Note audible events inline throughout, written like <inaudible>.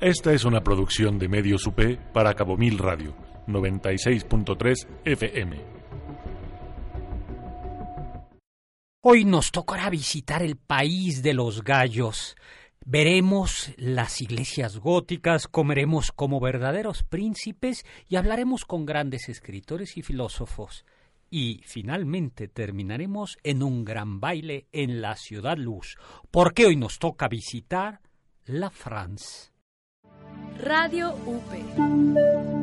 Esta es una producción de Medios UP para Cabo Mil Radio, 96.3 FM. Hoy nos tocará visitar el país de los gallos. Veremos las iglesias góticas, comeremos como verdaderos príncipes y hablaremos con grandes escritores y filósofos. Y finalmente terminaremos en un gran baile en la ciudad luz, porque hoy nos toca visitar la France. Radio UP.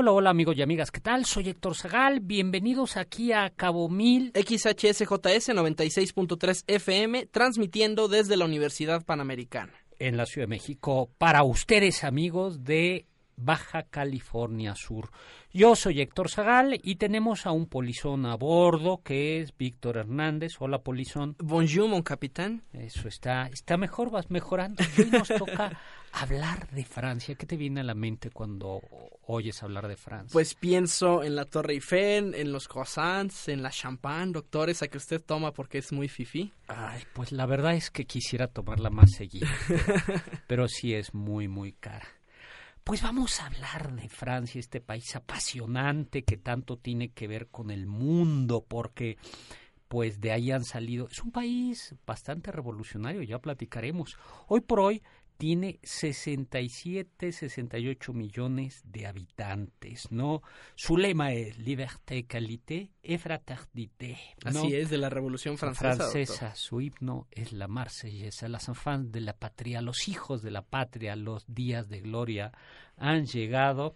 Hola, hola amigos y amigas, ¿qué tal? Soy Héctor Zagal, bienvenidos aquí a Cabo Mil. XHSJS 96.3 FM, transmitiendo desde la Universidad Panamericana. En la Ciudad de México, para ustedes amigos de Baja California Sur. Yo soy Héctor Zagal y tenemos a un polizón a bordo que es Víctor Hernández. Hola, polizón. Bonjour, mon capitán. Eso está, está mejor, vas mejorando. Hoy nos toca <laughs> hablar de Francia. ¿Qué te viene a la mente cuando oyes hablar de Francia? Pues pienso en la Torre Eiffel, en los croissants, en la champán, doctor, esa que usted toma porque es muy fifi. Ay, pues la verdad es que quisiera tomarla más seguido, pero, <laughs> pero sí es muy, muy cara. Pues vamos a hablar de Francia, este país apasionante que tanto tiene que ver con el mundo, porque pues de ahí han salido. Es un país bastante revolucionario, ya platicaremos. Hoy por hoy tiene 67, 68 millones de habitantes, ¿no? Su lema es liberté, qualité et fraternité. ¿no? Así es, de la Revolución Francesa. Francesa, doctor. su himno es la marsellesa, las enfants de la patria, los hijos de la patria, los días de gloria han llegado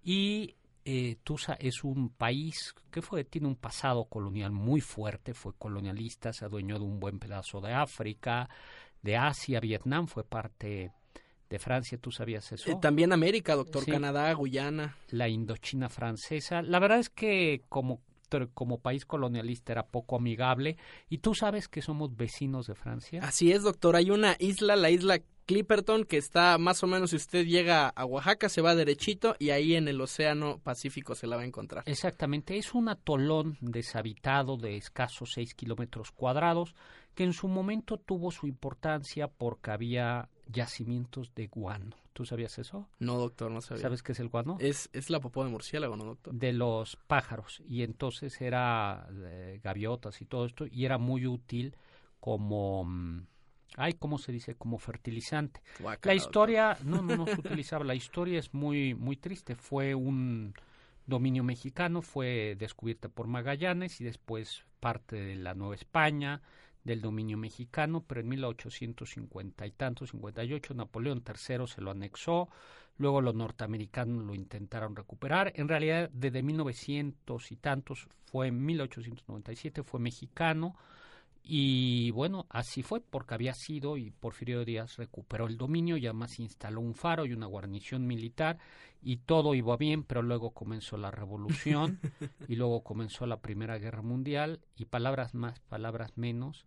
y eh, Tusa es un país que fue tiene un pasado colonial muy fuerte, fue colonialista, se adueñó de un buen pedazo de África, de Asia, Vietnam fue parte de Francia, ¿tú sabías eso? Eh, también América, doctor, Sí. Canadá, Guyana. la Indochina francesa. La verdad es que como como país colonialista era poco amigable y tú sabes que somos vecinos de Francia. Así es, doctor, hay una isla, la isla Clipperton, que está más o menos, si usted llega a Oaxaca, se va derechito y ahí en el Océano Pacífico se la va a encontrar. Exactamente, es un atolón deshabitado de escasos 6 kilómetros cuadrados que en su momento tuvo su importancia porque había yacimientos de guano. ¿Tú sabías eso? No, doctor, no sabía. ¿Sabes qué es el guano? Es, es la popó de murciélago, ¿no, doctor? de los pájaros y entonces era eh, gaviotas y todo esto y era muy útil como mm, ay cómo se dice como fertilizante la historia no no no se utilizaba la historia es muy muy triste fue un dominio mexicano fue descubierta por Magallanes y después parte de la Nueva España del dominio mexicano, pero en 1850 y tanto, 58, Napoleón III se lo anexó, luego los norteamericanos lo intentaron recuperar, en realidad desde 1900 y tantos, fue en 1897, fue mexicano, y bueno, así fue porque había sido y Porfirio Díaz recuperó el dominio y además instaló un faro y una guarnición militar y todo iba bien, pero luego comenzó la revolución <laughs> y luego comenzó la Primera Guerra Mundial y palabras más, palabras menos,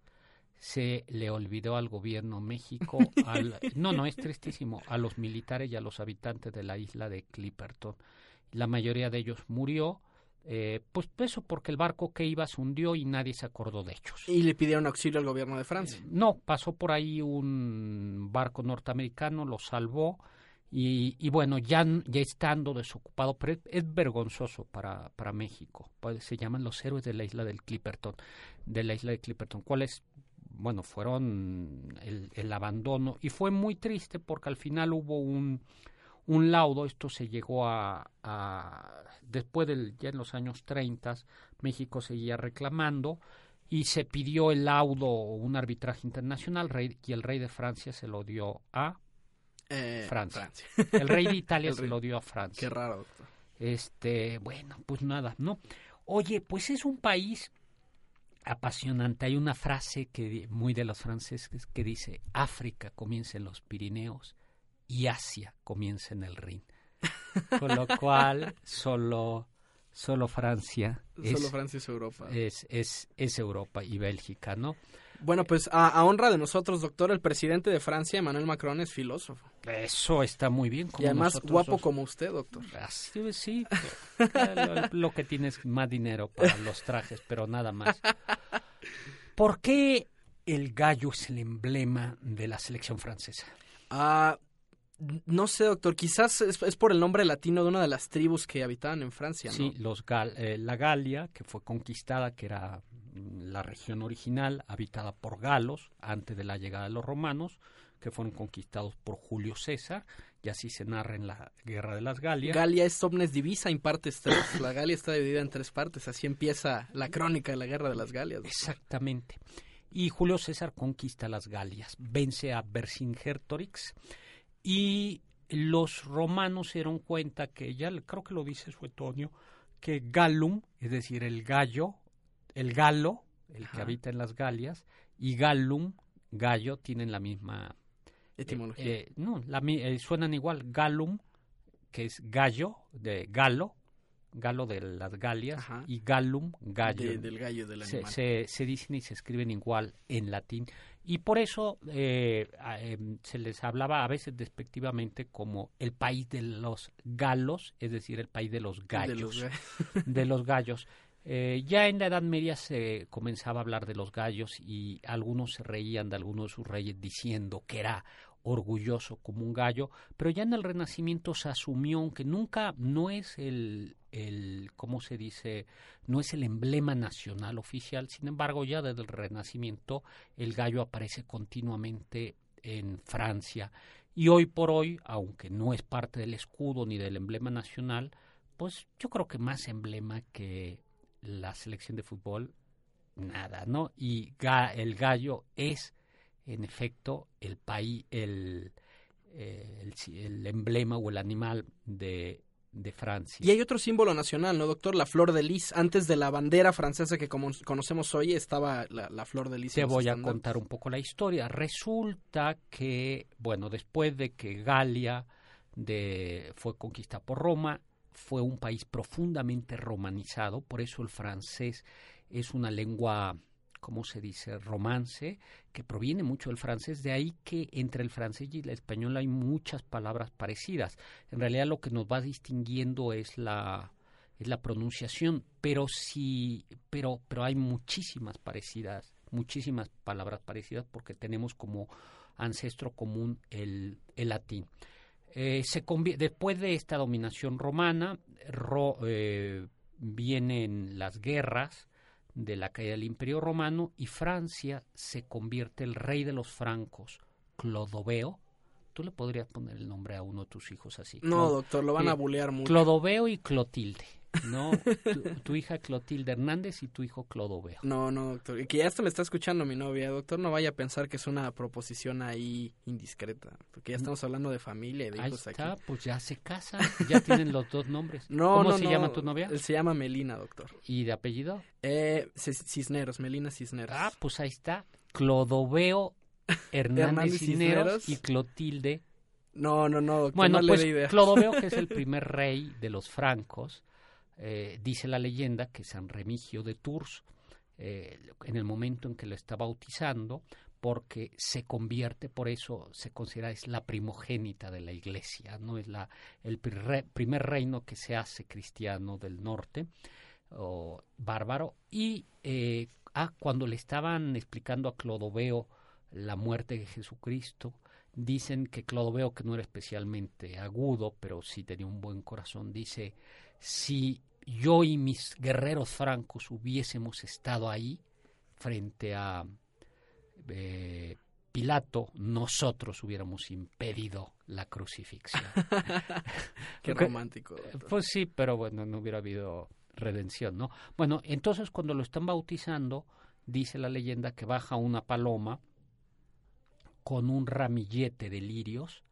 se le olvidó al gobierno México, al, <laughs> no, no, es tristísimo, a los militares y a los habitantes de la isla de Clipperton. La mayoría de ellos murió, eh, pues eso porque el barco que iba se hundió y nadie se acordó de ellos. Y le pidieron auxilio al gobierno de Francia. No, pasó por ahí un barco norteamericano, lo salvó y, y bueno, ya, ya estando desocupado, pero es, es vergonzoso para, para México. Pues, se llaman los héroes de la isla del Clipperton, de la isla de Clipperton, cuáles, bueno, fueron el, el abandono y fue muy triste porque al final hubo un un laudo, esto se llegó a, a después del, ya en los años 30, México seguía reclamando y se pidió el laudo, un arbitraje internacional, rey, y el rey de Francia se lo dio a Eh, Francia. Francia. <laughs> el rey de Italia <laughs> se lo dio a Francia. Qué raro, doctor. Este, bueno, pues nada, ¿no? Oye, pues es un país apasionante. Hay una frase que muy de los franceses que dice, África comienza en los Pirineos y Asia comienza en el Rin. Con lo cual, solo, solo Francia es, Solo Francia es Europa. es, es, es Europa y Bélgica, ¿no? Bueno, pues a, a honra de nosotros, doctor, el presidente de Francia, Emmanuel Macron, es filósofo. Eso está muy bien. Y como además nosotros guapo como usted, doctor. Así, sí, lo, lo que tienes más dinero para los trajes, pero nada más. ¿Por qué el gallo es el emblema de la selección francesa? Ah, no sé, doctor. Quizás es, es, por el nombre latino de una de las tribus que habitaban en Francia, ¿no? Sí, los Gal eh, la Galia, que fue conquistada, que era la región original, habitada por galos antes de la llegada de los romanos, que fueron conquistados por Julio César, y así se narra en la Guerra de las Galias. Galia es omnes divisa en partes tres. La Galia está dividida en tres partes. Así empieza la crónica de la Guerra de las Galias. Doctor. Exactamente. Y Julio César conquista las Galias, vence a Vercingétorix y los romanos se dieron cuenta que, ya creo que lo dice Suetonio, que Gallum, es decir, el gallo, el galo, el Ajá. que habita en las Galias, y Gallum, gallo, tienen la misma etimología. Eh, eh, no, la, eh, suenan igual. Gallum, que es gallo, de galo, galo de las Galias, Ajá. y Gallum, gallo. De, del gallo del se, animal. se, se, dicen y se escriben igual en latín. Y por eso eh, eh, se les hablaba a veces despectivamente como el país de los galos, es decir, el país de los gallos. De los, <laughs> de los gallos. Eh, ya en la Edad Media se comenzaba a hablar de los gallos y algunos se reían de algunos de sus reyes diciendo que era orgulloso como un gallo, pero ya en el Renacimiento se asumió que nunca no es el, el ¿cómo se dice? No es el emblema nacional oficial, sin embargo ya desde el Renacimiento el gallo aparece continuamente en Francia y hoy por hoy, aunque no es parte del escudo ni del emblema nacional, pues yo creo que más emblema que la selección de fútbol, nada, ¿no? Y el gallo es en efecto el país, el, eh, el, el, emblema o el animal de, de, Francia. Y hay otro símbolo nacional, ¿no, doctor? La flor de lis. Antes de la bandera francesa que como conocemos hoy estaba la, la flor de lis. Te voy a contar un poco la historia. Resulta que, bueno, después de que Galia de, fue conquistada por Roma, fue un país profundamente romanizado, por eso el francés es una lengua ¿cómo se dice? romance, que proviene mucho del francés, de ahí que entre el francés y el español hay muchas palabras parecidas. En realidad lo que nos va distinguiendo es la es la pronunciación, pero sí, pero pero hay muchísimas parecidas, muchísimas palabras parecidas porque tenemos como ancestro común el, el latín. Eh, después de esta dominación romana, ro eh, vienen las guerras, de la caída del Imperio Romano y Francia se convierte el rey de los francos, Clodoveo. Tú le podrías poner el nombre a uno de tus hijos así. No, Clod doctor, lo van a bulear mucho. Clodoveo y Clotilde. No, tu, tu, hija Clotilde Hernández y tu hijo Clodoveo. No, no, doctor. Que ya hasta me está escuchando mi novia, doctor. No vaya a pensar que es una proposición ahí indiscreta. Porque ya estamos hablando de familia y de ahí hijos está, aquí. pues ya se casan. Ya tienen los dos nombres. <laughs> No, ¿Cómo no, se no. llama tu novia? Se llama Melina, doctor. ¿Y de apellido? Eh, Cisneros, Melina Cisneros. Ah, pues ahí está. Clodoveo Hernández, Hernández Cisneros, Cisneros. y Clotilde No, no, no, doctor. Bueno, no pues le. Clodoveo, que es el <laughs> primer rey de los francos, eh, dice la leyenda que San Remigio de Tours, eh, en el momento en que lo está bautizando, porque se convierte, por eso se considera es la primogénita de la iglesia, no es la el primer reino que se hace cristiano del norte o bárbaro. Y eh, ah, cuando le estaban explicando a Clodoveo la muerte de Jesucristo, dicen que Clodoveo, que no era especialmente agudo, pero sí tenía un buen corazón, dice, si yo y mis guerreros francos hubiésemos estado ahí frente a eh, Pilato, nosotros hubiéramos impedido la crucifixión. <laughs> <laughs> Qué romántico. Doctor. Pues sí, pero bueno, no hubiera habido redención, ¿no? Bueno, entonces cuando lo están bautizando, dice la leyenda que baja una paloma con un ramillete de lirios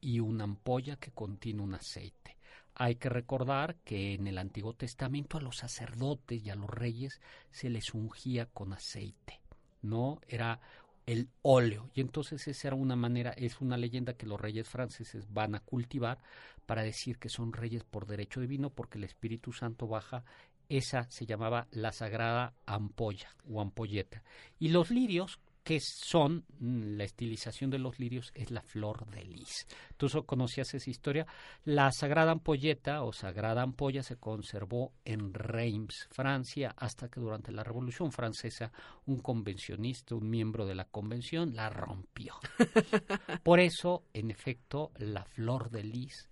y una ampolla que contiene un aceite. Hay que recordar que en el Antiguo Testamento a los sacerdotes y a los reyes se les ungía con aceite, ¿no? Era el óleo. Y entonces esa era una manera, es una leyenda que los reyes franceses van a cultivar para decir que son reyes por derecho divino porque el Espíritu Santo baja. Esa se llamaba la sagrada ampolla o ampolleta. Y los lirios que son mm, la estilización de los lirios es la flor de lis. Tú conocías esa historia. La sagrada ampolleta o sagrada ampolla se conservó en Reims, Francia, hasta que durante la Revolución Francesa un convencionista, un miembro de la convención, la rompió. <laughs> Por eso, en efecto, la flor de lis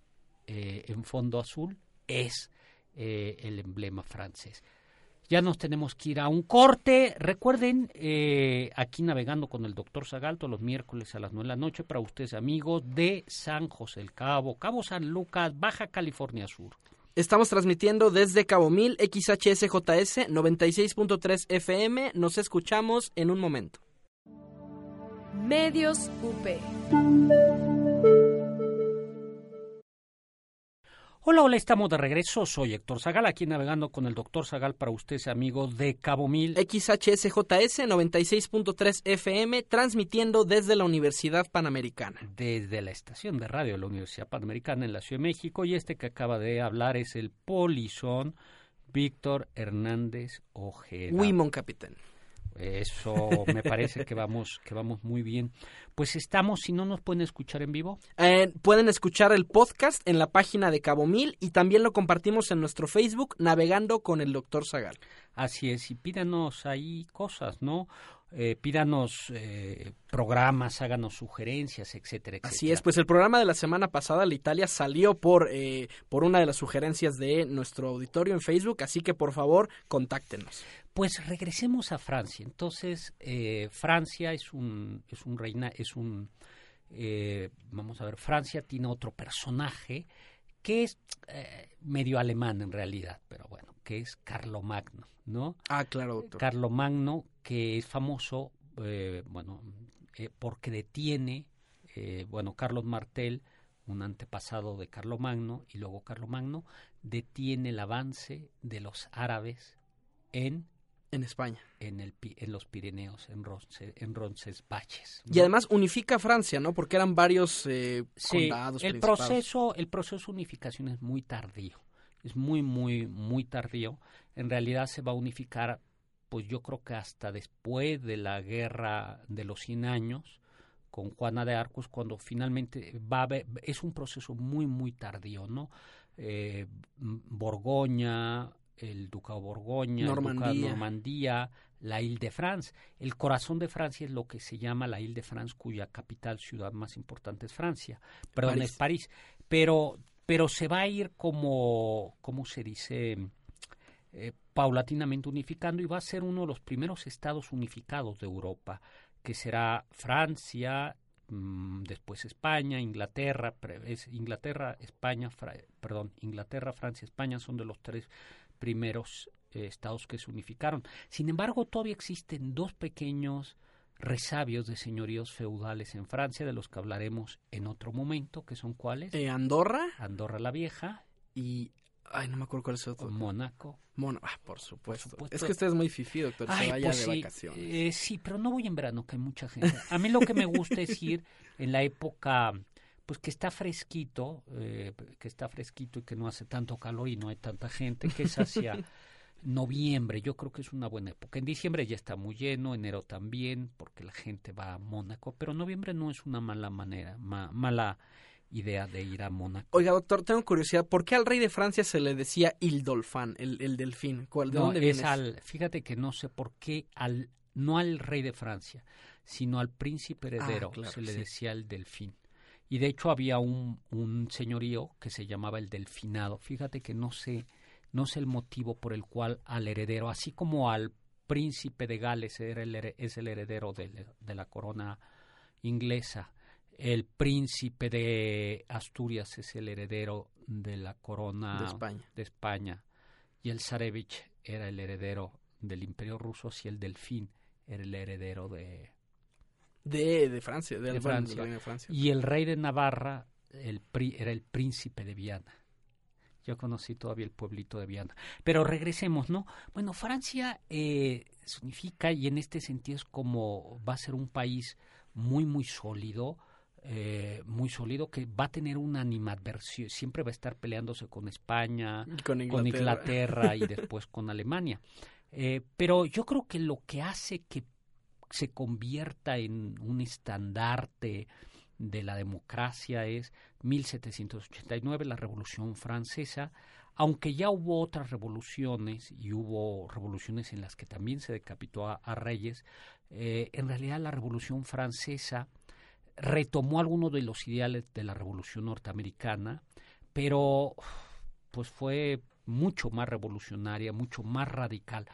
eh, en fondo azul es eh, el emblema francés. Ya nos tenemos que ir a un corte. Recuerden, eh, aquí navegando con el doctor Zagalto los miércoles a las 9 de la noche para ustedes amigos de San José el Cabo, Cabo San Lucas, Baja California Sur. Estamos transmitiendo desde Cabo Mil, XHSJS 96.3 FM. Nos escuchamos en un momento. Medios UP. Hola, hola, estamos de regreso. Soy Héctor Zagal, aquí navegando con el doctor Zagal para ustedes, amigos de Cabo Mil. XHSJS 96.3 FM, transmitiendo desde la Universidad Panamericana. Desde la estación de radio de la Universidad Panamericana en la Ciudad de México. Y este que acaba de hablar es el polizón Víctor Hernández Ojeda. Wimon Capitán. Eso me parece que vamos, que vamos muy bien. Pues estamos, si no nos pueden escuchar en vivo. Eh, pueden escuchar el podcast en la página de Cabo Mil y también lo compartimos en nuestro Facebook, Navegando con el Doctor Zagal. Así es, y pídanos ahí cosas, ¿no? Eh, pídanos eh, programas, háganos sugerencias, etcétera, etcétera. Así es, pues el programa de la semana pasada, la Italia, salió por, eh, por una de las sugerencias de nuestro auditorio en Facebook, así que por favor, contáctenos. Pues regresemos a Francia. Entonces, eh, Francia es un, es un reina, es un, eh, vamos a ver, Francia tiene otro personaje que es eh, medio alemán en realidad, pero bueno, que es Carlomagno, ¿no? Ah, claro, doctor. Carlomagno, que es famoso, eh, bueno, eh, porque detiene, eh, bueno, Carlos Martel, un antepasado de Carlomagno, y luego Carlomagno detiene el avance de los árabes en En España. en, el, en los Pirineos, en, Ronce- en Roncesvalles. Y además unifica Francia, ¿no? Porque eran varios eh, Sí, condados. el proceso, el proceso de unificación es muy tardío, es muy, muy, muy tardío. En realidad se va a unificar, pues yo creo que hasta después de la guerra de los 100 años con Juana de Arcos, cuando finalmente va a haber, es un proceso muy, muy tardío, ¿no? Eh, Borgoña, el Ducado de Borgoña, el Ducado de Normandía. Normandía, la Ile de France. El corazón de Francia es lo que se llama la Ile de France, cuya capital, ciudad más importante es Francia. Perdón, París. es París. Pero, pero se va a ir como, ¿cómo se dice? Eh, paulatinamente unificando y va a ser uno de los primeros estados unificados de Europa, que será Francia, mm, después España, Inglaterra, es Inglaterra, España, Fra- perdón, Inglaterra, Francia, España son de los tres primeros eh, estados que se unificaron. Sin embargo, todavía existen dos pequeños resabios de señoríos feudales en Francia, de los que hablaremos en otro momento, que son cuáles? Eh, Andorra Andorra la Vieja, y... Ay, no me acuerdo cuál es el otro. Mónaco. Mono. Ah, por supuesto. supuesto. Es que usted es muy fifí, doctor. Ay, se vaya pues de sí, vacaciones. eh, sí, pero no voy en verano, que hay mucha gente. A mí lo que me gusta es ir en la época, pues que está fresquito, eh, que está fresquito y que no hace tanto calor y no hay tanta gente, que es hacia <laughs> noviembre. Yo creo que es una buena época. En diciembre ya está muy lleno, enero también, porque la gente va a Mónaco, pero noviembre no es una mala manera, ma- mala idea de ir a Mónaco. Oiga, doctor, tengo curiosidad. ¿Por qué al rey de Francia se le decía Il Dolfán, el, el delfín? ¿Cuál, ¿De No, dónde viene? es al, fíjate que no sé por qué al, no al rey de Francia, sino al príncipe heredero Ah, claro, se le sí. decía el delfín. Y de hecho había un, un señorío que se llamaba el delfinado. Fíjate que no sé, no sé el motivo por el cual al heredero, así como al príncipe de Gales era el es el heredero de, de la corona inglesa, el príncipe de Asturias es el heredero de la corona De España. de España y el Zarevich era el heredero del Imperio Ruso y el Delfín era el heredero de De, de Francia. De, De Francia. de y el rey de Navarra el pri- era el príncipe de Viana. Yo conocí todavía el pueblito de Viana. Pero regresemos, ¿no? Bueno, Francia eh, se unifica y en este sentido es como va a ser un país muy, muy sólido, eh, muy sólido, que va a tener una animadversión, siempre va a estar peleándose con España, Y con Inglaterra. con Inglaterra y <laughs> después con Alemania. Eh, pero yo creo que lo que hace que se convierta en un estandarte de la democracia es 1789, la Revolución Francesa, aunque ya hubo otras revoluciones y hubo revoluciones en las que también se decapitó a, reyes, eh, en realidad la Revolución Francesa retomó algunos de los ideales de la Revolución Norteamericana, pero pues fue mucho más revolucionaria, mucho más radical.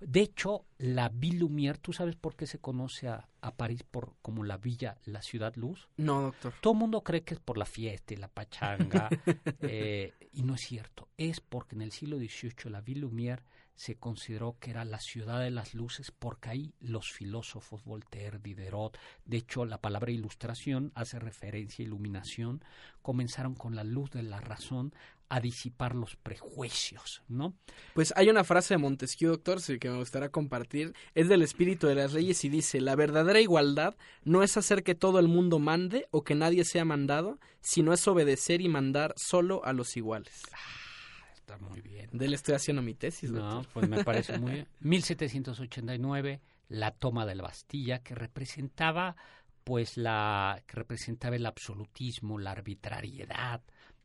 De hecho, la Ville Lumière, ¿tú sabes por qué se conoce a, París por, como la villa, la ciudad luz? No, doctor. Todo el mundo cree que es por la fiesta y la pachanga, <laughs> eh, y no es cierto. Es porque en el siglo XVIII la Ville Lumière se consideró que era la ciudad de las luces porque ahí los filósofos Voltaire, Diderot, de hecho la palabra ilustración hace referencia a iluminación, comenzaron con la luz de la razón a disipar los prejuicios, ¿no? Pues hay una frase de Montesquieu, doctor, que me gustaría compartir, es del espíritu de las leyes y dice, la verdadera igualdad no es hacer que todo el mundo mande o que nadie sea mandado, sino es obedecer y mandar solo a los iguales. Ah, está muy bien. De él estoy haciendo mi tesis, No, pues me parece <laughs> muy bien. 1789, la toma de la Bastilla, que representaba pues la que representaba el absolutismo, la arbitrariedad,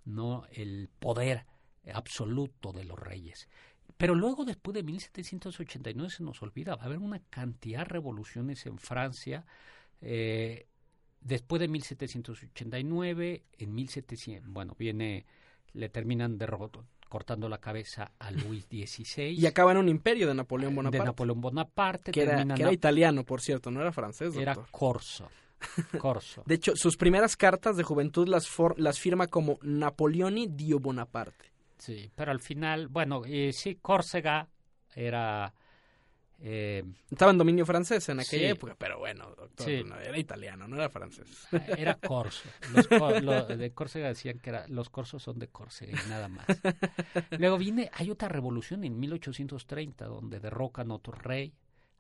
no el poder absoluto de los reyes. Pero luego, después de 1789, se nos olvida, va a haber una cantidad de revoluciones en Francia. Eh, después de 1789, en 1700, bueno, viene, le terminan de cortando la cabeza a Luis XVI. Y acaba en un imperio de Napoleón Bonaparte. De Napoleón Bonaparte. Que, era, que era, italiano, por cierto, no era francés. Era corso. <laughs> Corso. De hecho, sus primeras cartas de juventud las, las firma como Napoleoni Dio Bonaparte. Sí, pero al final, bueno, eh, sí, Córcega era... Eh, Estaba en dominio francés en aquella época, pero bueno, doctor, era italiano, no era francés. Era corso. Los, de Córcega decían que era, los corsos son de Córcega y nada más. <laughs> Luego viene, hay otra revolución en 1830 donde derrocan otro rey,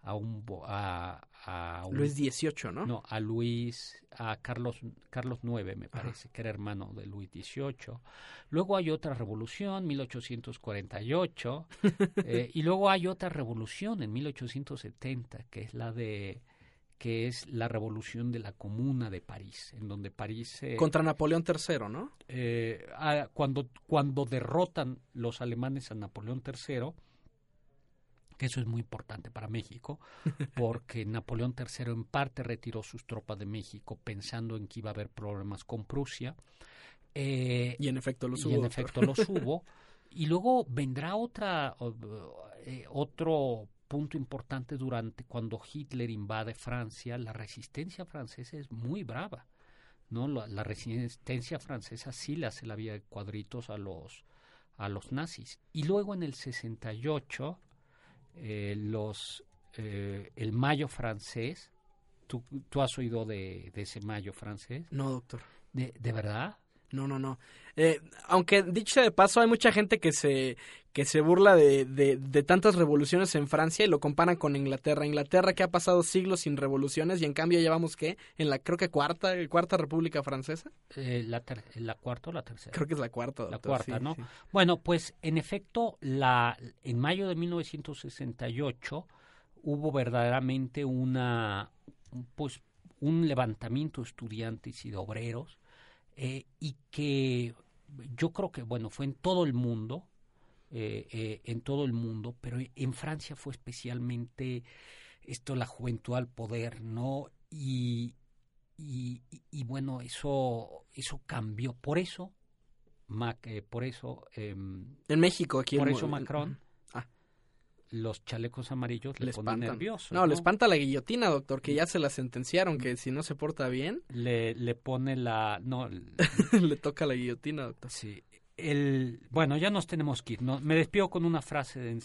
a un a, a Luis XVIII, ¿no? No, a Luis, a Carlos, Carlos IX, me parece, que era hermano de Luis XVIII. Luego hay otra revolución, 1848, <laughs> eh, y luego hay otra revolución en 1870, que es la de que es la revolución de la Comuna de París, en donde París... Eh, Contra Napoleón III, ¿no? Eh, cuando, cuando derrotan los alemanes a Napoleón III, que eso es muy importante para México, <laughs> porque Napoleón III en parte retiró sus tropas de México pensando en que iba a haber problemas con Prusia. Eh, y en efecto los hubo. Y en efecto los <laughs> hubo. Y luego vendrá otra, eh, otro punto importante durante cuando Hitler invade Francia, la resistencia francesa es muy brava. ¿no? La, la, resistencia francesa sí le hace la vía de cuadritos a los, a los nazis. Y luego en el 68 eh, los, eh, el mayo francés. ¿Tú, ¿Tú, has oído de, ese mayo francés? No, doctor. ¿De, de verdad? No, no, no. Eh, aunque dicho de paso, hay mucha gente que se, que se burla de, de, tantas revoluciones en Francia y lo comparan con Inglaterra. Inglaterra que ha pasado siglos sin revoluciones y en cambio llevamos que en la creo que cuarta, cuarta República Francesa. Eh, la, la, cuarta o la tercera. Creo que es la cuarta. La cuarta, ¿no? Bueno, pues en efecto, la, en mayo de 1968 hubo verdaderamente una, pues, un levantamiento de estudiantes y de obreros eh, y que yo creo que, bueno, fue en todo el mundo, eh, eh, en todo el mundo, pero en Francia fue especialmente esto, la juventud al poder, ¿no? Y, y, bueno, eso, eso cambió. Por eso, Mac, por eso... Em, en México, aquí Por eso Macron los chalecos amarillos le, ponen nervioso. No, le espanta la guillotina, doctor, que ya se la sentenciaron, que si no se porta bien... Le, le pone la... No, <laughs> le toca la guillotina, doctor. Sí. El, bueno, ya nos tenemos que ir. ¿no? Me despido con una frase de,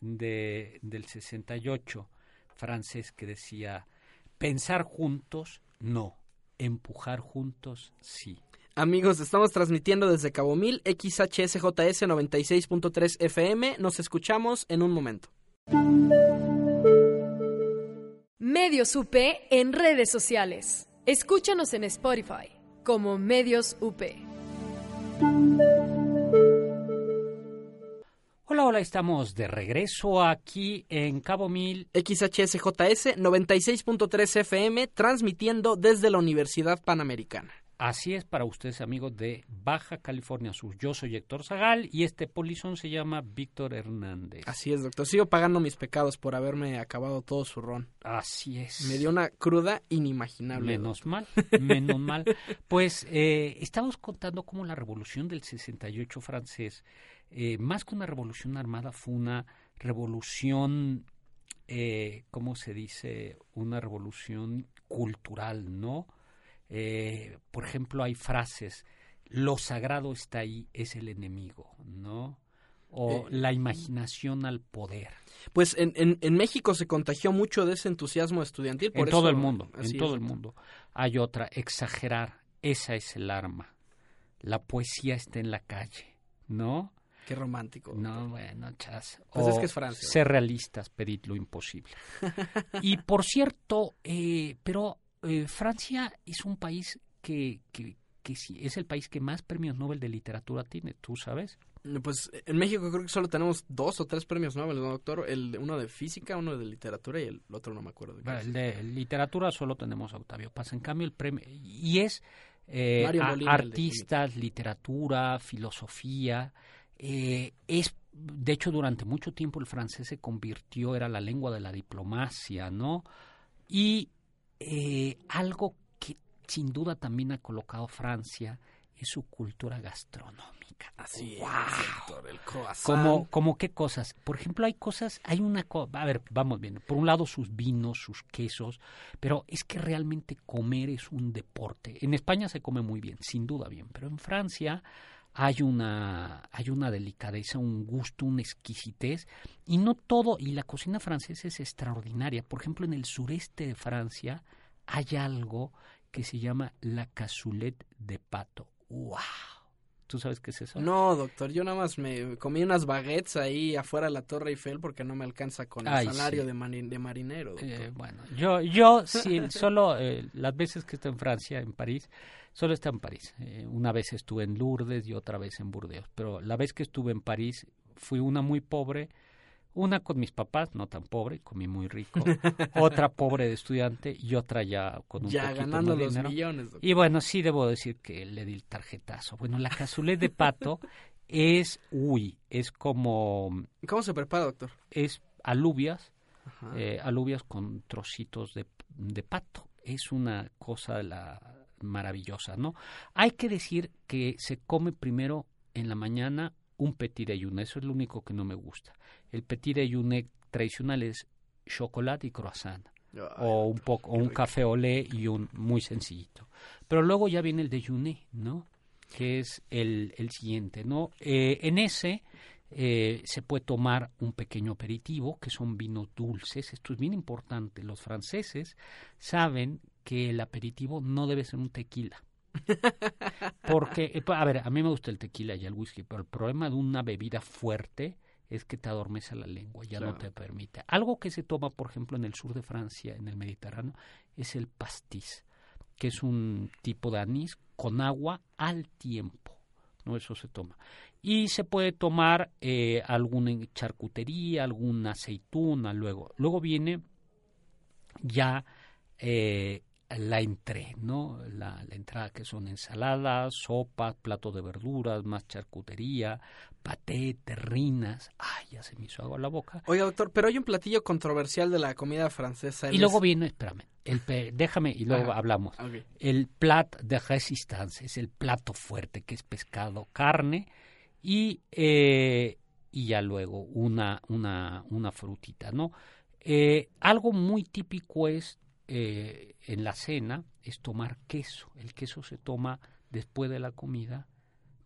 de, del 68 francés que decía, pensar juntos, no, empujar juntos, sí. Amigos, estamos transmitiendo desde Cabo Mil, XHSJS 96.3 FM. Nos escuchamos en un momento. Medios UP en redes sociales. Escúchanos en Spotify como Medios UP. Hola, hola. Hola, estamos de regreso aquí en Cabo Mil. XHSJS 96.3 FM, transmitiendo desde la Universidad Panamericana. Así es para ustedes, amigos de Baja California Sur. Yo soy Héctor Zagal y este polizón se llama Víctor Hernández. Así es, doctor. Sigo pagando mis pecados por haberme acabado todo su ron. Así es. Me dio una cruda inimaginable. Menos mal, menos mal. Pues eh, estamos contando cómo la revolución del 68 francés, eh, más que una revolución armada, fue una revolución, eh, ¿cómo se dice? Una revolución cultural, ¿no? Eh, por ejemplo, hay frases, lo sagrado está ahí, es el enemigo, ¿no? O Eh, la imaginación al poder. Pues en, en, en México se contagió mucho de ese entusiasmo estudiantil. Por en todo el mundo, en todo es. el mundo. Hay otra, exagerar, esa es el arma. La poesía está en la calle, ¿no? Qué romántico. No, bueno, chas. Pues O es que es Francia. Ser realistas, pedid lo imposible. y por cierto, eh, pero eh, Francia es un país que, que, que sí, es el país que más premios Nobel de literatura tiene, ¿tú sabes? Pues en México creo que solo tenemos dos o tres premios Nobel, ¿no, doctor? El, uno de física, uno de literatura y el otro no me acuerdo. de qué Bueno, el de literatura solo tenemos a Octavio Paz. En cambio, el premio. Y es eh, Molina, artistas, literatura, filosofía. eh, es. De hecho, durante mucho tiempo el francés se convirtió, era la lengua de la diplomacia, ¿no? Y eh, algo que sin duda también ha colocado Francia es su cultura gastronómica. Así es, el croissant. Como, como qué cosas. Por ejemplo, hay cosas, hay una cosa, a ver, vamos bien. Por un lado sus vinos, sus quesos, pero es que realmente comer es un deporte. En España se come muy bien, sin duda bien, pero en Francia hay una, hay una delicadeza, un gusto, una exquisitez, y no todo, y la cocina francesa es extraordinaria. Por ejemplo, en el sureste de Francia hay algo que se llama la cassoulet de pato. ¡Wow! ¿Tú sabes qué es eso? No, doctor, yo nada más me comí unas baguettes ahí afuera de la Torre Eiffel porque no me alcanza con el Ay, salario sí. de, mani- de marinero, doctor. Eh, bueno, yo, yo sí, <laughs> solo eh, las veces que estoy en Francia, en París, solo está en París. Eh, una vez estuve en Lourdes y otra vez en Burdeos. Pero la vez que estuve en París fui una muy pobre, una con mis papás, no tan pobre, comí muy rico, <laughs> otra pobre de estudiante y otra ya con un ya poquito ganando más de los dinero. millones, doctor. Y bueno, sí debo decir que le di el tarjetazo. Bueno, la cazulet de pato <laughs> es, uy, es como, ¿Cómo se prepara, doctor? es alubias, eh, alubias con trocitos de, de pato. Es una cosa de la maravillosa, ¿no? Hay que decir que se come primero en la mañana un petit déjeuner, eso es lo único que no me gusta. El petit déjeuner tradicional es chocolate y croissant Ay, o un poco o un rico. café olé y un muy sencillito. Pero luego ya viene el déjeuner, ¿no? Que es el, el siguiente, ¿no? Eh, en ese eh, se puede tomar un pequeño aperitivo, que son vinos dulces. Esto es bien importante. Los franceses saben que el aperitivo no debe ser un tequila. Porque, eh, a ver, a mí me gusta el tequila y el whisky, pero el problema de una bebida fuerte es que te adormece la lengua, ya no te permite. Algo que se toma, por ejemplo, en el sur de Francia, en el Mediterráneo, es el pastis, que es un tipo de anís con agua al tiempo. ¿no? Eso se toma. Y se puede tomar eh, alguna charcutería, alguna aceituna, luego. Luego viene ya eh, la entrée, ¿no? La, la entrada que son ensaladas, sopas, platos de verduras, más charcutería, paté, terrinas. Ay, ya se me hizo agua la boca. Oiga, doctor, pero hay un platillo controversial de la comida francesa. Y luego viene, espérame, el pe- déjame y luego Ajá. hablamos. El plat de résistance es el plato fuerte que es pescado, carne y, eh, y ya luego una, una, una frutita, ¿no? Eh, algo muy típico es eh, en la cena es tomar queso. El queso se toma después de la comida,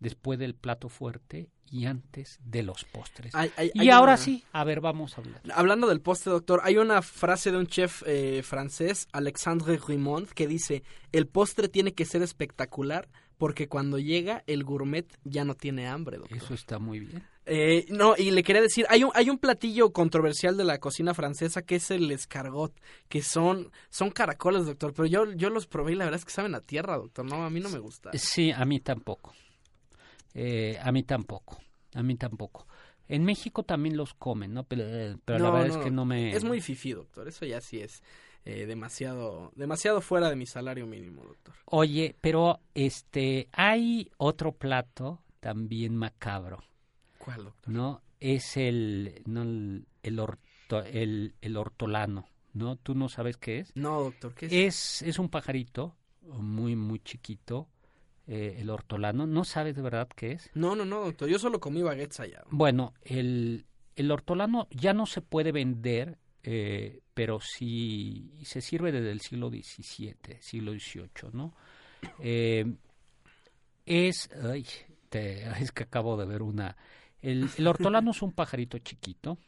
después del plato fuerte y antes de los postres. Hay- hay- y hay ahora una- sí, a ver, vamos a hablar. Hablando del postre, doctor, hay una frase de un chef eh, francés, Alexandre Rimond, que dice, el postre tiene que ser espectacular porque cuando llega el gourmet ya no tiene hambre, doctor. Eso está muy bien. Eh, no, y le quería decir, hay un, hay un platillo controversial de la cocina francesa que es el escargot, que son, son caracoles, doctor, pero yo, yo los probé y la verdad es que saben a tierra, doctor, no, a mí no me gusta. Sí, a mí tampoco. Eh, a mí tampoco. A mí tampoco. En México también los comen, ¿no? Pero, la No, verdad es que no me... Es muy fifí, doctor. Eso ya sí es eh, demasiado, demasiado fuera de mi salario mínimo, doctor. Oye, pero este, hay otro plato también macabro, ¿Cuál, doctor? ¿no? Es el, no, el, el, orto- el, el ortolano, ¿no? ¿Tú no sabes qué es? No, doctor, ¿qué es? Es, es un pajarito muy, muy chiquito, eh, el ortolano. ¿No sabes de verdad qué es? No, no, no, doctor. Yo solo comí baguettes allá. Bueno, el, el ortolano ya no se puede vender, eh, pero sí se sirve desde el siglo XVII, siglo XVIII, ¿no? Eh, es, ay, te- es que acabo de ver una. El, el ortolano es un pajarito chiquito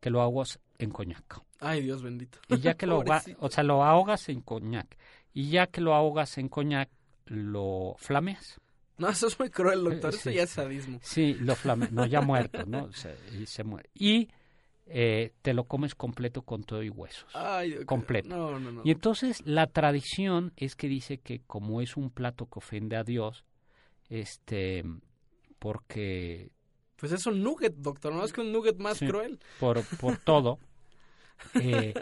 que lo ahogas en coñac. Ay, Dios bendito. Y ya que lo, <laughs> o sea, lo ahogas en coñac. Y ya que lo ahogas en coñac, lo flameas. No, eso es muy cruel, doctor. Eh, Eso sí. ya es sadismo. Sí, lo flameas. No, ya muerto, ¿no? Se, y se muere. Y eh, te lo comes completo con todo y huesos. Ay. Completo. No, no, no. Y entonces la tradición es que dice que como es un plato que ofende a Dios, este, porque Pues es un nugget, doctor. No es que un nugget más Sí. cruel. por, por todo, <laughs> eh,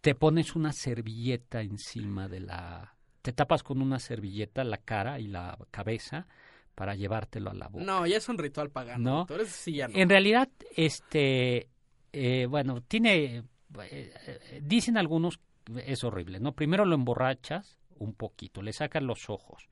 te pones una servilleta encima de la... Te tapas con una servilleta la cara y la cabeza para llevártelo a la boca. No, ya es un ritual pagano, No. doctor. Eso sí ya no. En realidad, este, eh, bueno, tiene, eh, dicen algunos, es horrible, ¿no? Primero lo emborrachas un poquito, le sacas los ojos,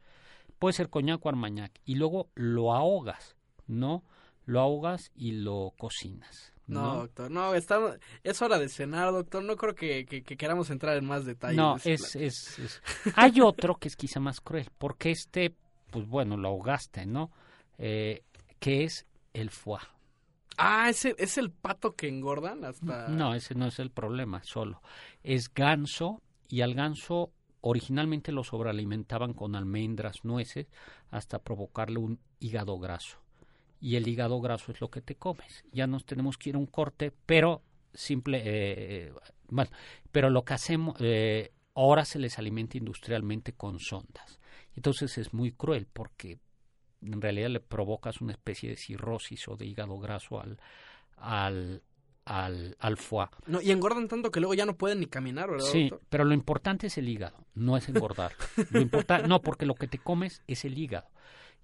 puede ser coñac o armañac, y luego lo ahogas, ¿no? Lo ahogas y lo cocinas. No, No, doctor, no, estamos, es hora de cenar, doctor. No creo que, que- que queramos entrar en más detalles. No, <laughs> de es, es- Hay otro que es quizá más cruel, porque este, pues bueno, lo ahogaste, ¿no? Eh, que es el foie. Ah, ¿ese, ¿es el pato que engordan hasta...? No, ese no es el problema, solo. Es ganso y al ganso originalmente lo sobrealimentaban con almendras, nueces, hasta provocarle un hígado graso. Y el hígado graso es lo que te comes. Ya nos tenemos que ir a un corte, pero simple, eh, bueno, pero lo que hacemos, eh, ahora se les alimenta industrialmente con sondas. Entonces es muy cruel porque en realidad le provocas una especie de cirrosis o de hígado graso al, al, al, al foie. No, y engordan tanto que luego ya no pueden ni caminar, ¿verdad, Sí, doctor? pero lo importante es el hígado, no es engordarlo. <laughs> Lo importa, no, porque lo que te comes es el hígado.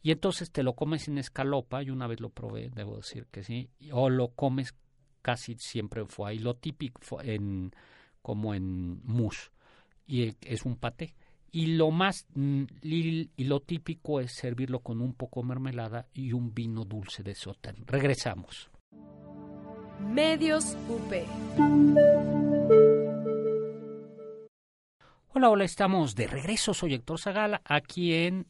Y entonces te lo comes en escalopa, y una vez lo probé, debo decir que sí, o lo comes casi siempre foie, y lo típico fue en, como en mousse, y es un paté. Y lo más, mm, y, y lo típico es servirlo con un poco de mermelada y un vino dulce de sótano. Regresamos. Medios UP. Hola, hola, estamos de regreso. Soy Héctor Zagala, aquí en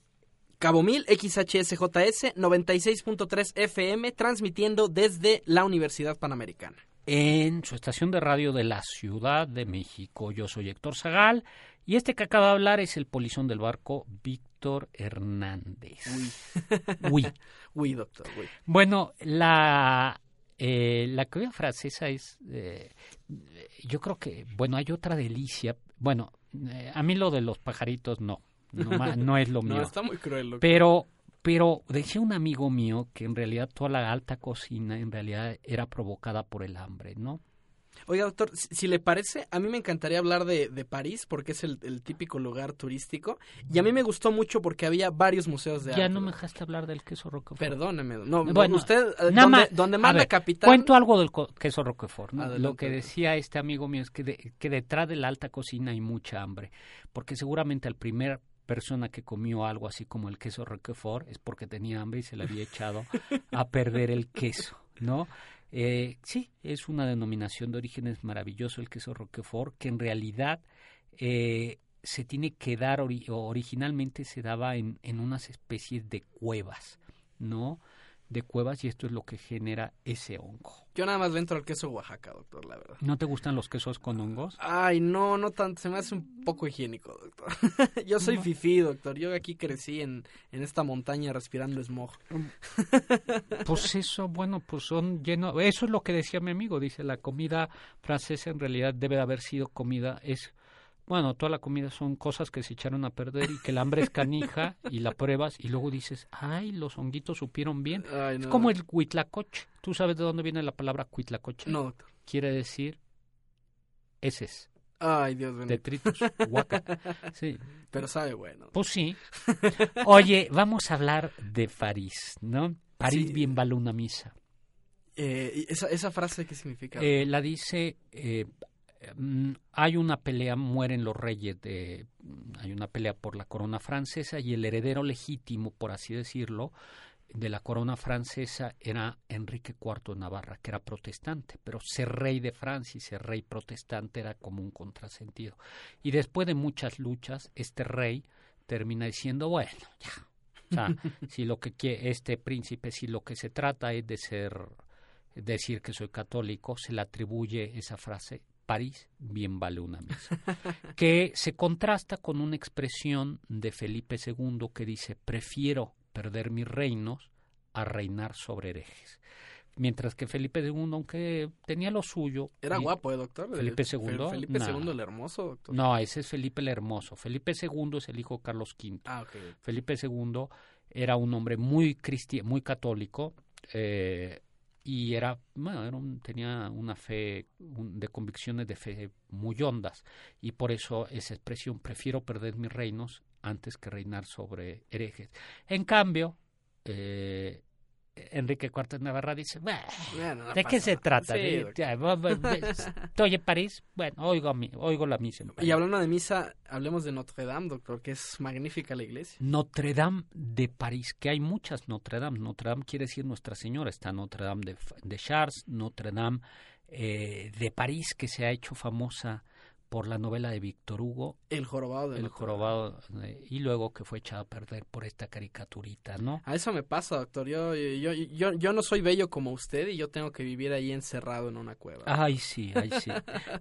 Cabo Mil, XHSJS, 96.3 FM, transmitiendo desde la Universidad Panamericana. en su estación de radio de la Ciudad de México. Yo soy Héctor Zagal y este que acaba de hablar es el polizón del barco Víctor Hernández. Uy. <laughs> <laughs> Uy, doctor, uy. Bueno, la, eh, la comida francesa es, eh, yo creo que, bueno, hay otra delicia. Bueno, eh, a mí lo de los pajaritos no, no, es lo <laughs> mío. No, está muy cruel, doctor. Pero, pero decía un amigo mío que en realidad toda la alta cocina en realidad era provocada por el hambre, ¿no? Oiga, doctor, si, le parece, a mí me encantaría hablar de, de París porque es el, el típico lugar turístico y a mí me gustó mucho porque había varios museos de Ya arte. no me dejaste hablar del queso Roquefort. Perdóneme. No, Bueno, usted, eh, Nada donde, más, donde a manda ver, capitán... Cuento algo del queso Roquefort. ¿no? Adelante, Lo que decía este amigo mío es que, de- que detrás de la alta cocina hay mucha hambre, porque seguramente al primer persona que comió algo así como el queso Roquefort es porque tenía hambre y se le había echado a perder el queso, ¿no? Eh, sí, es una denominación de orígenes maravilloso el queso Roquefort, que en realidad eh, se tiene que dar, originalmente se daba en, en unas especies de cuevas, ¿no? De cuevas y esto es lo que genera ese hongo. Yo nada más le entro al queso Oaxaca, doctor, la verdad. ¿No te gustan los quesos con hongos? Ay, no, no tanto, se me hace un poco higiénico, doctor. <laughs> Yo soy No. fifí, doctor. Yo aquí crecí en, en esta montaña respirando smog. <laughs> Pues eso, bueno, pues son llenos. Eso es lo que decía mi amigo. Dice, la comida francesa en realidad debe de haber sido comida, es Bueno, toda la comida son cosas que se echaron a perder y que el hambre es canija y la pruebas y luego dices, ay, los honguitos supieron bien. Ay, Es como el huitlacoche. ¿Tú sabes de dónde viene la palabra huitlacoche? No. Quiere decir heces, Ay, Dios mío. detritus, guaca. <laughs> Sí, Pero sabe bueno. pues sí. <laughs> Oye, vamos a hablar de París, ¿no? París Sí. bien vale una misa. Eh, ¿y esa, ¿Esa frase qué significa? Eh, la dice, eh, hay una pelea, mueren los reyes, de, hay una pelea por la corona francesa y el heredero legítimo, por así decirlo, de la corona francesa era Enrique IV de Navarra, que era protestante, pero ser rey de Francia y ser rey protestante era como un contrasentido. Y después de muchas luchas, este rey termina diciendo, bueno, ya. O sea, <laughs> si lo que quiere este príncipe, si lo que se trata es de ser decir que soy católico, se le atribuye esa frase, París bien vale una misa, <laughs> que se contrasta con una expresión de Felipe II que dice, prefiero perder mis reinos a reinar sobre herejes. Mientras que Felipe II, aunque tenía lo suyo... Era y- guapo, ¿eh, doctor? Felipe Fe- II, Felipe. II, el hermoso, doctor. No, ese es Felipe el Hermoso. Felipe II es el hijo de Carlos V. Ah, ok. Felipe II era un hombre muy cristi muy católico eh, y era, bueno, era un- tenía una fe un- de convicciones de fe muy hondas y por eso esa expresión prefiero perder mis reinos antes que reinar sobre herejes. En cambio, eh, Enrique de Navarra dice, "Bah, Bueno, no ¿de qué se trata? Sí, ya, Estoy en París, bueno, oigo, oigo la misa. Y hablando de misa, hablemos de Notre Dame, doctor, que es magnífica la iglesia. Notre Dame de París, que hay muchas Notre Dame. Notre Dame quiere decir Nuestra Señora. Está Notre Dame de, de Chartres, Notre Dame eh, de París, que se ha hecho famosa por la novela de Víctor Hugo, El jorobado de El Notre jorobado, eh, y luego que fue echado a perder por esta caricaturita, ¿no? A eso me pasa, doctor. Yo, yo, yo, yo no soy bello como usted y yo tengo que vivir ahí encerrado en una cueva. Ay, sí, ay, sí.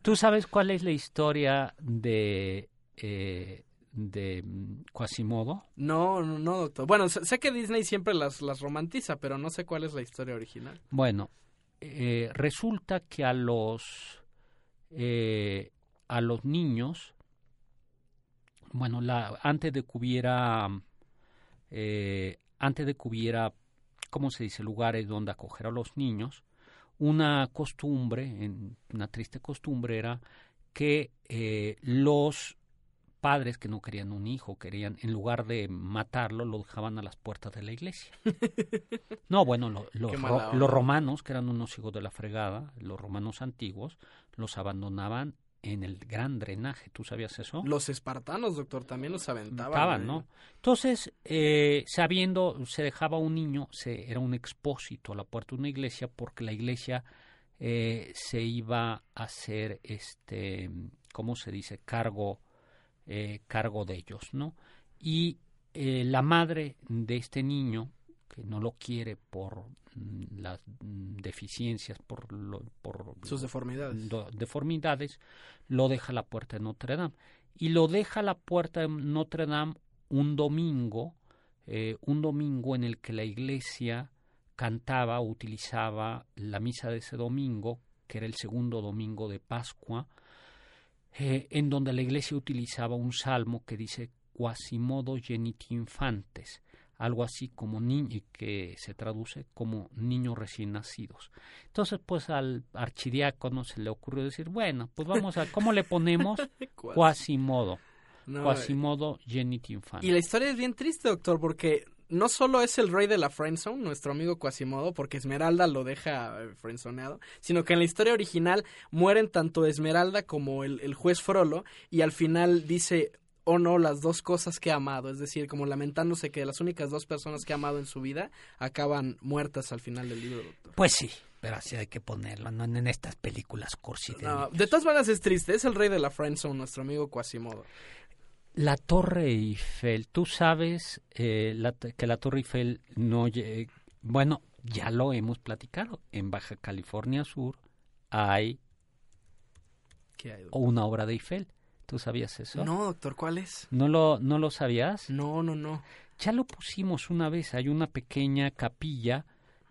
¿Tú sabes cuál es la historia de, eh, de mm, Quasimodo? No, no, no, doctor. Bueno, sé, sé que Disney siempre las, las romantiza, pero no sé cuál es la historia original. Bueno, eh, resulta que a los eh, a los niños, bueno, la, antes de que hubiera eh, antes de que hubiera, ¿cómo se dice?, lugares donde acoger a los niños, una costumbre, en- una triste costumbre era que eh, los padres que no querían un hijo, querían, en lugar de matarlo, lo dejaban a las puertas de la iglesia. <laughs> No, bueno, lo- ro- los romanos, que eran unos hijos de la fregada, los romanos antiguos, los abandonaban en el gran drenaje. ¿Tú sabías eso? Los espartanos, doctor, también los aventaban. Estaban, ¿eh? ¿no? Entonces, eh, sabiendo, se dejaba un niño, se, era un expósito a la puerta de una iglesia, porque la iglesia eh, se iba a hacer, este, ¿cómo se dice? Cargo, eh, cargo de ellos, ¿no? Y eh, la madre de este niño, que no lo quiere por mm, las mm, deficiencias, por, lo, por Sus deformidades. do- deformidades, lo deja a la puerta de Notre Dame. Y lo deja a la puerta de Notre Dame un domingo, eh, un domingo en el que la iglesia cantaba, utilizaba la misa de ese domingo, que era el segundo domingo de Pascua, eh, en donde la iglesia utilizaba un salmo que dice Quasimodo genit infantes, algo así como niño, que se traduce como niños recién nacidos. Entonces, pues al archidiácono se le ocurrió decir, bueno, pues vamos a, ¿cómo le ponemos? <laughs> Quasimodo, no, Quasimodo genit Y la historia es bien triste, doctor, porque no solo es el rey de la friendzone, nuestro amigo Quasimodo, porque Esmeralda lo deja eh, friendzoneado, sino que en la historia original mueren tanto Esmeralda como el, el juez Frollo, y al final dice, oh no, las dos cosas que ha amado, es decir, como lamentándose que las únicas dos personas que ha amado en su vida acaban muertas al final del libro, doctor. Pues sí, pero así hay que ponerlo, no en estas películas cursi de No, niños. de todas maneras es triste, es el rey de la friendzone, nuestro amigo Quasimodo. La Torre Eiffel, tú sabes eh, la que la Torre Eiffel no... Bueno, ya lo hemos platicado. En Baja California Sur hay ¿Qué hay, una obra de Eiffel. ¿Tú sabías eso? No, doctor, ¿cuál es? ¿No lo, no lo sabías? No, no, no. Ya lo pusimos una vez. Hay una pequeña capilla.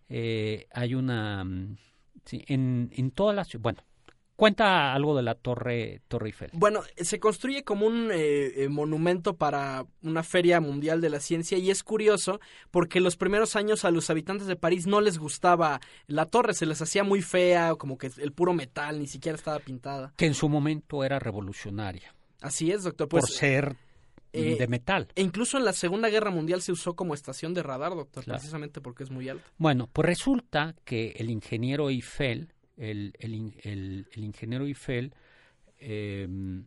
eh, hay una... mm, sí, en, en todas las... Bueno, Cuenta algo de la Torre, Torre Eiffel. Bueno, se construye como un eh, eh, monumento para una feria mundial de la ciencia y es curioso porque los primeros años a los habitantes de París no les gustaba la torre, se les hacía muy fea, como que el puro metal, ni siquiera estaba pintada. Que en su momento era revolucionaria. Así es, doctor. Pues, por ser eh, de metal. E incluso en la Segunda Guerra Mundial se usó como estación de radar, doctor, precisamente porque es muy alta. Bueno, pues resulta que el ingeniero Eiffel el, el, el, ingeniero Eiffel, em,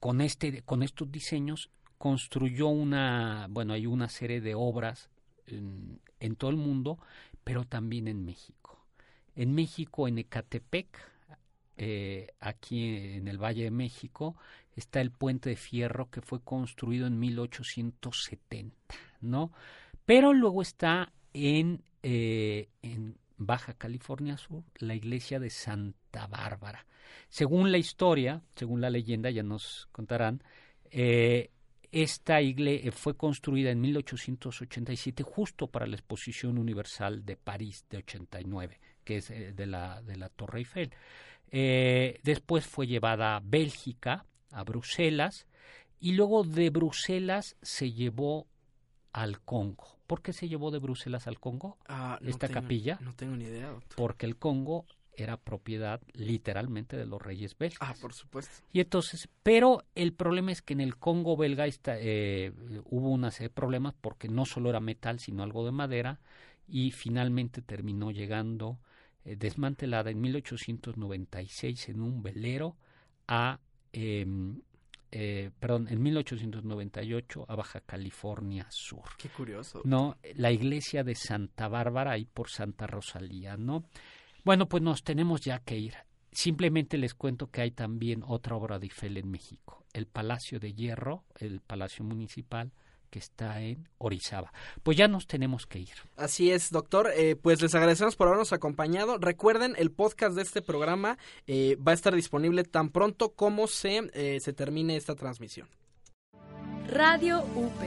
con, este, con estos diseños, construyó una, bueno, hay una serie de obras en, todo el mundo, pero también en México. En México, en Ecatepec, eh, aquí en el Valle de México, está el puente de fierro que fue construido en 1870, ¿no? Pero luego está en, eh, en Baja California Sur, la iglesia de Santa Bárbara. Según la historia, según la leyenda, ya nos contarán, eh, esta iglesia fue construida en 1887 justo para la Exposición Universal de París de 89, que es eh, de, la, de la Torre Eiffel. Eh, después fue llevada a Bélgica, a Bruselas, y luego de Bruselas se llevó al Congo. ¿Por qué se llevó de Bruselas al Congo ah, esta capilla? No tengo ni idea. Porque el Congo era propiedad literalmente de los reyes belgas. Ah, por supuesto. Y entonces, pero el problema es que en el Congo belga eh, hubo una serie de problemas porque no solo era metal, sino algo de madera, y finalmente terminó llegando eh, desmantelada en 1896 en un velero a em, eh, perdón, en 1898 a Baja California Sur. Qué curioso. No, la iglesia de Santa Bárbara ahí por Santa Rosalía, ¿no? Bueno, pues nos tenemos ya que ir. Simplemente les cuento que hay también otra obra de Eiffel en México, el Palacio de Hierro, el Palacio Municipal, que está en Orizaba. Pues ya nos tenemos que ir. Así es, doctor. Eh, pues les agradecemos por habernos acompañado. Recuerden, el podcast de este programa eh, va a estar disponible tan pronto como se, eh, se termine esta transmisión. Radio UP.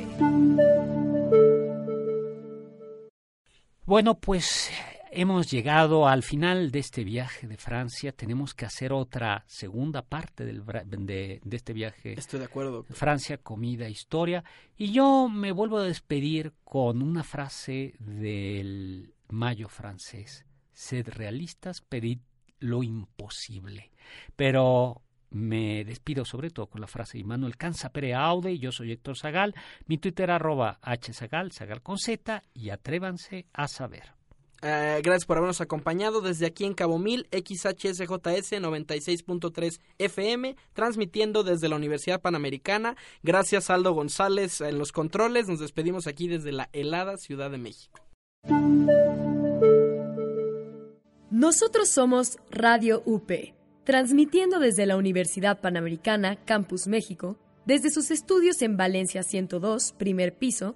Bueno, pues hemos llegado al final de este viaje de Francia. Tenemos que hacer otra segunda parte del, de, este viaje. Estoy de acuerdo. Francia, comida, historia. Y yo me vuelvo a despedir con una frase del Mayo francés. Sed realistas, pedid lo imposible. Pero me despido sobre todo con la frase de Manuel Canza Pere Aude, yo soy Héctor Zagal, mi Twitter arroba hzagal, zagal con z, y atrévanse a saber. Eh, gracias por habernos acompañado desde aquí en Cabo Mil, XHSJS 96.3 FM, transmitiendo desde la Universidad Panamericana. Gracias Aldo González en los controles. Nos despedimos aquí desde la helada Ciudad de México. Nosotros somos Radio UP, transmitiendo desde la Universidad Panamericana, Campus México, desde sus estudios en Valencia 102, primer piso,